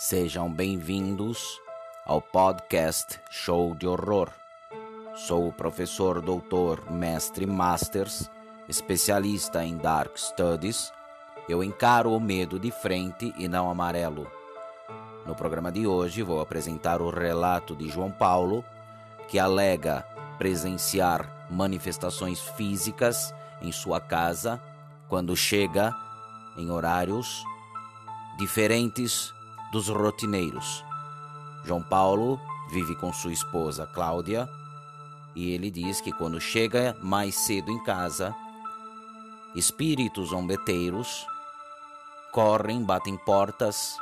Sejam bem-vindos ao podcast Show de Horror. Sou o professor doutor mestre Masters, especialista em Dark Studies. Eu encaro o medo de frente e não amarelo. No programa de hoje vou apresentar o relato de João Paulo, que alega presenciar manifestações físicas em sua casa quando chega em horários diferentes dos rotineiros. João Paulo vive com sua esposa Cláudia e ele diz que quando chega mais cedo em casa, espíritos zombeteiros correm, batem portas,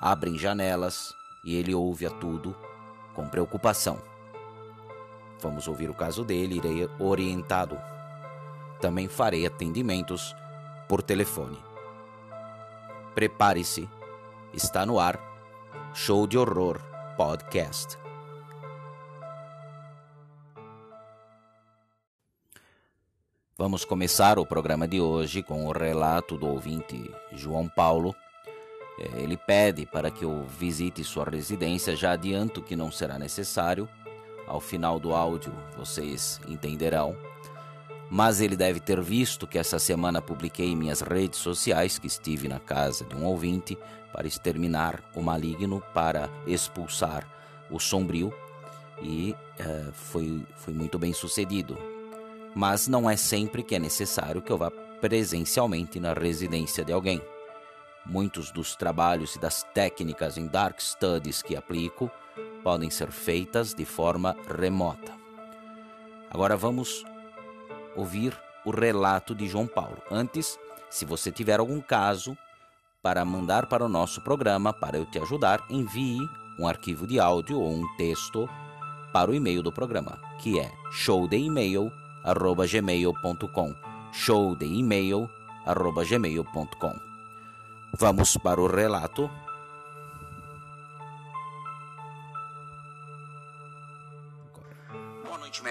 abrem janelas e ele ouve a tudo com preocupação. Vamos ouvir o caso dele, irei orientado. Também farei atendimentos por telefone. Prepare-se, está no ar Show de Horror Podcast. Vamos começar o programa de hoje com o relato do ouvinte João Paulo. É, ele pede para que eu visite sua residência. Já adianto que não será necessário. Ao final do áudio vocês entenderão. Mas ele deve ter visto que essa semana publiquei em minhas redes sociais que estive na casa de um ouvinte para exterminar o maligno, para expulsar o sombrio e uh, foi, foi muito bem sucedido. Mas não é sempre que é necessário que eu vá presencialmente na residência de alguém. Muitos dos trabalhos e das técnicas em Dark Studies que aplico podem ser feitas de forma remota. Agora vamos ouvir o relato de João Paulo. Antes, se você tiver algum caso para mandar para o nosso programa, para eu te ajudar, envie um arquivo de áudio ou um texto para o e-mail do programa, que é showdeemail@gmail.com. showdeemail@gmail.com. Vamos para o relato.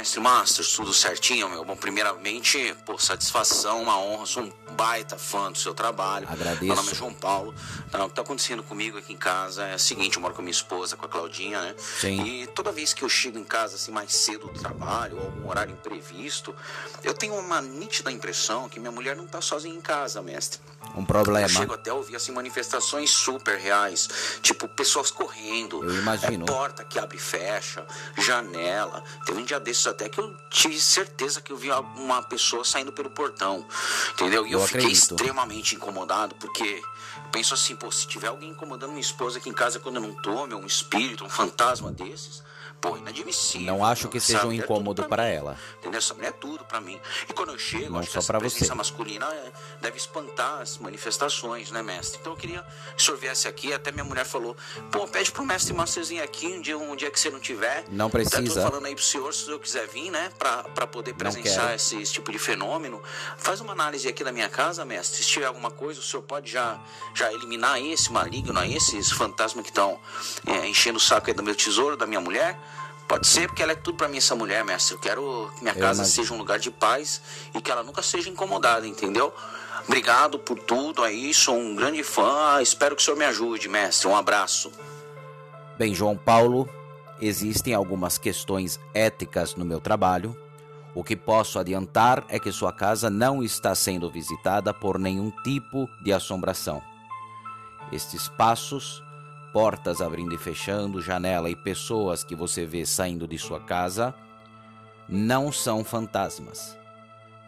Mestre Masters, tudo certinho, meu? Bom, primeiramente, por satisfação, uma honra, sou um baita fã do seu trabalho. Agradeço. Meu nome é João Paulo. Tá, o que está acontecendo comigo aqui em casa é o seguinte, eu moro com a minha esposa, com a Claudinha, né? Sim. E toda vez que eu chego em casa, assim, mais cedo do trabalho, ou algum horário imprevisto, eu tenho uma nítida impressão que minha mulher não está sozinha em casa, mestre. Um Eu problema. chego até a ouvir assim, manifestações super reais, tipo pessoas correndo, Eu imagino. é, porta que abre e fecha, janela. Teve um dia desses até que eu tive certeza que eu vi uma pessoa saindo pelo portão, entendeu? E eu, Eu fiquei extremamente incomodado porque eu penso assim, pô, se tiver alguém incomodando minha esposa aqui em casa quando eu não tô, meu, um espírito, um fantasma desses, pô, inadmissível. Não acho que Essa seja um é incômodo pra para mim. ela. Entendeu? Essa mulher é tudo pra mim. E quando eu chego, Não acho que só essa pra presença você. masculina é, deve espantar as manifestações, né, mestre? Então eu queria que o senhor viesse aqui, até minha mulher falou, pô, pede pro mestre Masterzinho aqui um dia, um dia que você não tiver. Não Tá precisa. tudo falando aí pro senhor, se o senhor quiser vir, né, pra, pra poder presenciar esse, esse tipo de fenômeno. Faz uma análise aqui da minha casa, mestre. Se tiver alguma coisa, o senhor pode já, já eliminar esse maligno aí, esses fantasmas que estão é, enchendo o saco aí do meu tesouro, da minha mulher. Pode ser, porque ela é tudo pra mim, essa mulher, mestre. Eu quero que minha Eu casa imagino. seja um lugar de paz e que ela nunca seja incomodada, entendeu? Obrigado por tudo aí, sou um grande fã. Espero que o senhor me ajude, mestre. Um abraço. Bem, João Paulo, existem algumas questões éticas no meu trabalho. O que posso adiantar é que sua casa não está sendo visitada por nenhum tipo de assombração. Estes passos, portas abrindo e fechando, janela e pessoas que você vê saindo de sua casa não são fantasmas.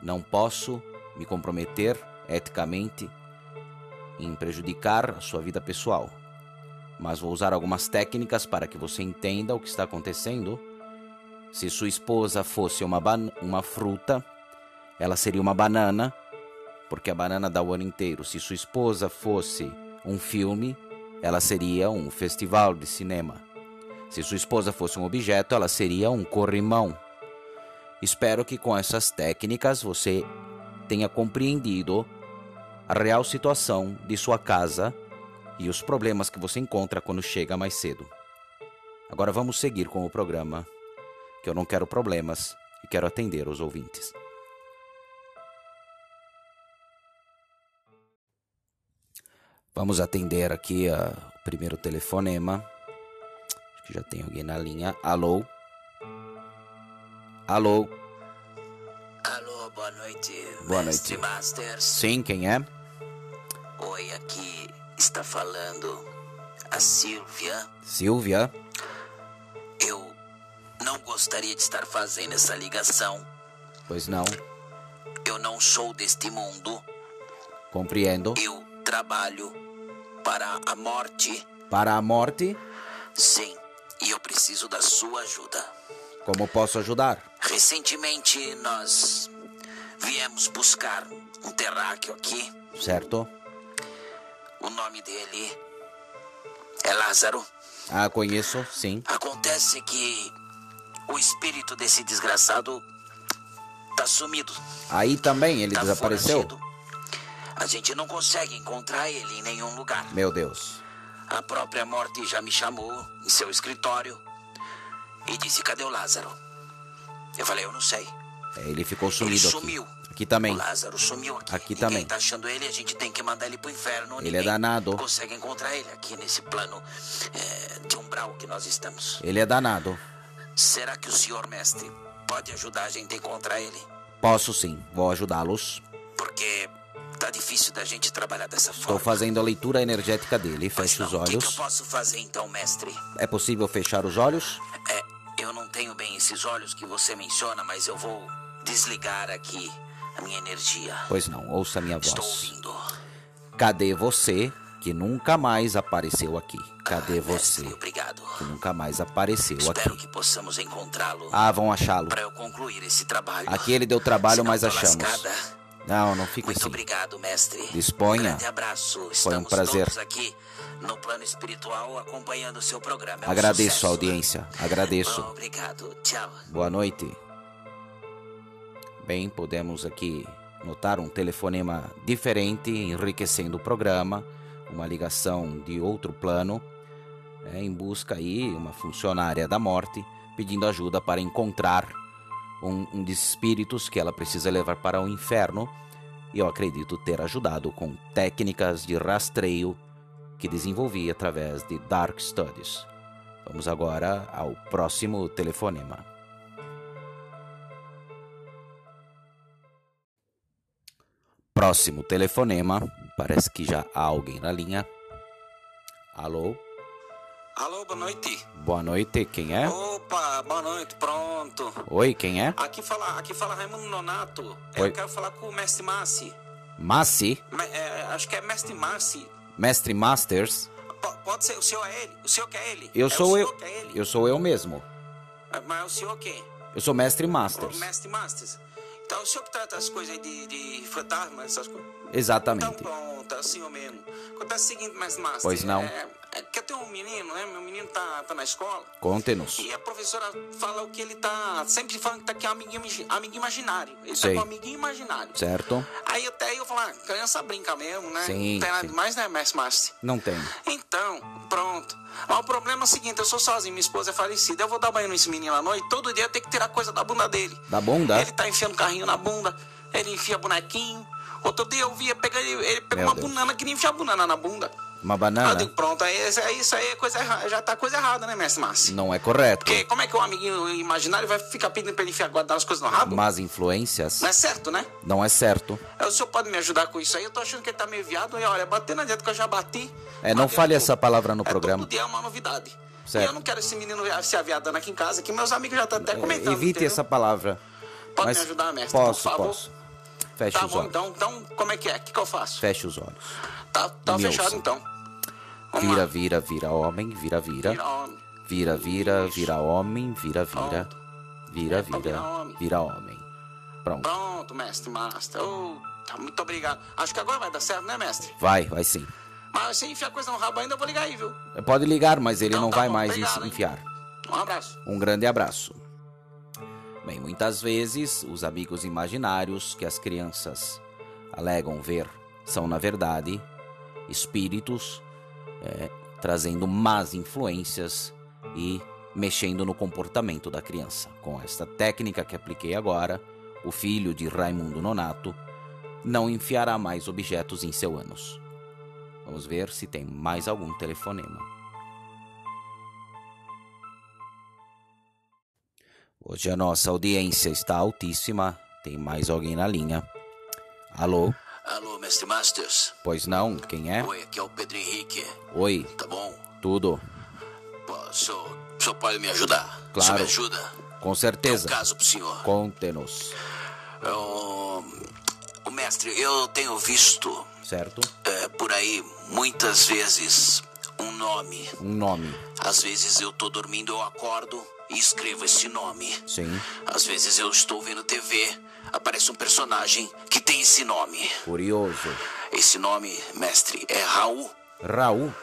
Não posso me comprometer eticamente em prejudicar a sua vida pessoal mas vou usar algumas técnicas para que você entenda o que está acontecendo. Se sua esposa fosse uma, uma fruta, ela seria uma banana, porque a banana dá o ano inteiro. Se sua esposa fosse um filme, ela seria um festival de cinema. Se sua esposa fosse um objeto, ela seria um corrimão. Espero que com essas técnicas você tenha compreendido a real situação de sua casa e os problemas que você encontra quando chega mais cedo. Agora vamos seguir com o programa, que eu não quero problemas e quero atender os ouvintes. Vamos atender aqui a Primeiro telefonema. Acho que já tem alguém na linha. Alô? Alô? Alô, boa noite. Boa noite. Masters. Sim, quem é? Oi, aqui está falando a Silvia. Silvia? Eu não gostaria de estar fazendo essa ligação. Pois não. Eu não sou deste mundo. Compreendo. Eu trabalho para a morte. Para a morte, Sim, e eu preciso da sua ajuda. como posso ajudar? Recentemente nós viemos buscar um terráqueo aqui. Certo? O nome dele é Lázaro. Ah, conheço, sim. Acontece que o espírito desse desgraçado tá sumido. Aí também ele tá desapareceu? foragido. A gente não consegue encontrar ele em nenhum lugar. Meu Deus. A própria morte já me chamou em seu escritório e disse: Cadê o Lázaro? Eu falei: Eu não sei. É, Ele ficou ele sumido aqui. sumiu. Aqui também. O Lázaro sumiu aqui. Aqui Ninguém também. tá achando ele, a gente tem que mandar ele pro inferno. Ele é Ninguém danado. consegue encontrar ele aqui nesse plano é, de umbral que nós estamos. Ele é danado. Será que o senhor mestre pode ajudar a gente a encontrar ele? Posso sim, vou ajudá-los. Tá difícil da gente trabalhar dessa Estou forma. fazendo a leitura energética dele. Feche os não, O que, que eu olhos. posso fazer então, mestre? É possível fechar os olhos? É, eu não tenho bem esses olhos que você menciona, mas eu vou desligar aqui a minha energia. Pois não, ouça minha Estou voz. ouvindo. Cadê você que nunca mais apareceu aqui? Cadê Ah, você mestre, obrigado. que nunca mais apareceu Espero aqui? que possamos encontrá-lo Ah, vão achá-lo. para eu concluir esse trabalho. Aqui ele deu trabalho, mas achamos. lascada. Não, não fique Muito assim. obrigado, mestre. Disponha. Um grande abraço. Foi um Estamos prazer. todos aqui no plano espiritual acompanhando o seu programa. É um Agradeço sucesso. a audiência. Agradeço. Bom, obrigado. Tchau. Boa noite. Bem, podemos aqui notar um telefonema diferente, enriquecendo o programa, uma ligação de outro plano, é, em busca aí uma funcionária da morte pedindo ajuda para encontrar um, um dos espíritos que ela precisa levar para o inferno. E eu acredito ter ajudado com técnicas de rastreio que desenvolvi através de Dark Studies. Vamos agora ao próximo telefonema. Próximo telefonema. Parece que já há alguém na linha. Alô? Alô, boa noite. Boa noite, quem é? Opa, boa noite, pronto. Oi, quem é? Aqui fala, aqui fala Raimundo Nonato. Oi. Eu quero falar com o mestre Massi. Massi? É, acho que é mestre Massi. Mestre Masters? Po- pode ser, o senhor é ele? O senhor que é ele? Eu é sou o eu. é ele? Eu sou eu mesmo. É, Mas é o senhor quem? Eu sou Mestre O Masters. mestre Masters. Então, o senhor que trata as coisas aí de, de fantasma, essas coisas? Então, Exatamente. pronto, é o senhor mesmo. Acontece o seguinte, mestre Masters. Pois não. É, é que eu tenho um menino, né? Meu menino tá, tá na escola. Conte-nos. E a professora fala o que ele tá sempre falando que tá aqui é um amiguinho, amiguinho imaginário. Ele Sei. tá com um amiguinho imaginário. Certo? Aí até eu falo, ah, criança brinca mesmo, né? Sim, Não tem nada demais, né, mestre Márcio? Não tem. Então, pronto. Mas o problema é o seguinte, eu sou sozinho, minha esposa é falecida. Eu vou dar banho nesse menino à noite, todo dia eu tenho que tirar coisa da bunda dele. Da bunda? Ele tá enfiando carrinho na bunda, ele enfia bonequinho. Outro dia eu vi ele pegar ele, ele pegou uma Deus. banana, queria enfiar a banana na bunda. Uma Aí eu banana? digo, pronto, aí, isso aí- é coisa errada, já tá coisa errada, né, mestre Márcio? Não é correto. Porque como é que um amiguinho imaginário vai ficar pedindo pra ele enfiar guardar as coisas no rabo? Más influências? Não é certo, né? Não é certo. Aí O senhor pode me ajudar com isso aí? Eu tô achando que ele tá meio viado. E olha, bater não adianta que eu já bati. É, não fale essa palavra no É, programa. Todo dia é uma novidade. Certo. E eu não quero esse menino se aviadando aqui em casa, que meus amigos já estão até É, comentando. Evite entendeu? essa palavra. Pode Mas me ajudar, mestre? Posso, por favor? posso. Feche Tá os bom, olhos. então, então, como é que é? O que, que eu faço? Feche os olhos. Tá, tá Me fechado, ouça. então. Vamos Vira, lá. vira, vira homem, vira, vira. Vira homem. Vira, vira, vira homem, vira, vira. Pronto. Vira, É vira, virar homem. vira homem. Pronto. Pronto, mestre, master. Ô, tá, muito obrigado. Acho que agora vai dar certo, né, mestre? Vai, vai sim. Mas se enfiar coisa no rabo ainda, eu vou ligar aí, viu? Pode ligar, mas ele Então não tá vai bom, mais obrigado, hein? enfiar. Um abraço. Um grande abraço. Bem, muitas vezes os amigos imaginários que as crianças alegam ver são, na verdade, espíritos é, trazendo más influências e mexendo no comportamento da criança. Com esta técnica que apliquei agora, o filho de Raimundo Nonato não enfiará mais objetos em seu ânus. Vamos ver se tem mais algum telefonema. Hoje a nossa audiência está altíssima. Tem mais alguém na linha. Alô? Alô, mestre Masters? Pois não, quem é? Oi, aqui é o Pedro Henrique. Oi, Tá bom? tudo? Pô, o senhor, o pode me ajudar? O Claro. senhor me ajuda? Com Tem um certeza. caso pro senhor. Conte-nos, O, o mestre, eu tenho visto certo? é, por aí muitas vezes um nome. Um nome, Às vezes eu tô dormindo, eu acordo e escrevo esse nome. sim. Às vezes eu estou vendo TV, aparece um personagem que tem esse nome. Curioso. Esse nome, mestre, é Raul. Raul?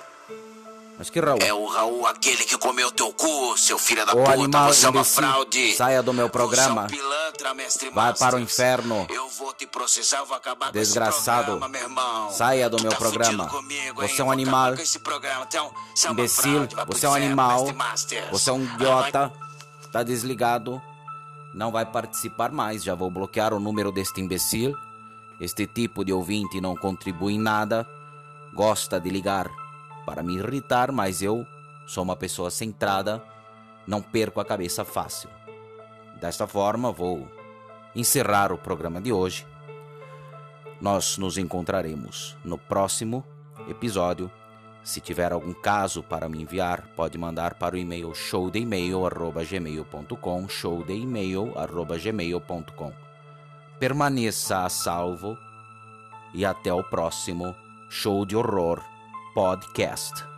Mas que Raul? É o Raul, aquele que comeu teu cu, seu filho da Ô, puta. animal você é uma imbecil, fraude. saia do meu programa. Você é um pilantra, mestre Vai Masters. para o inferno. Eu vou te processar, vou acabar Desgraçado. com. Saia do Tu meu tá programa. Comigo, Você é um animal. acabar com esse programa. Você é um- você é Imbecil, você é um animal. Você é um Ah, idiota. Tá desligado. Não vai participar mais. Já vou bloquear o número deste imbecil. Este tipo de ouvinte não contribui em nada. Gosta de ligar para me irritar, mas eu sou uma pessoa centrada. Não perco a cabeça fácil. Desta forma, vou encerrar o programa de hoje. Nós nos encontraremos no próximo episódio. Se tiver algum caso para me enviar, pode mandar para o e-mail showdeemail@gmail.com, showdeemail@gmail.com. Permaneça a salvo e até o próximo Show de Horror Podcast.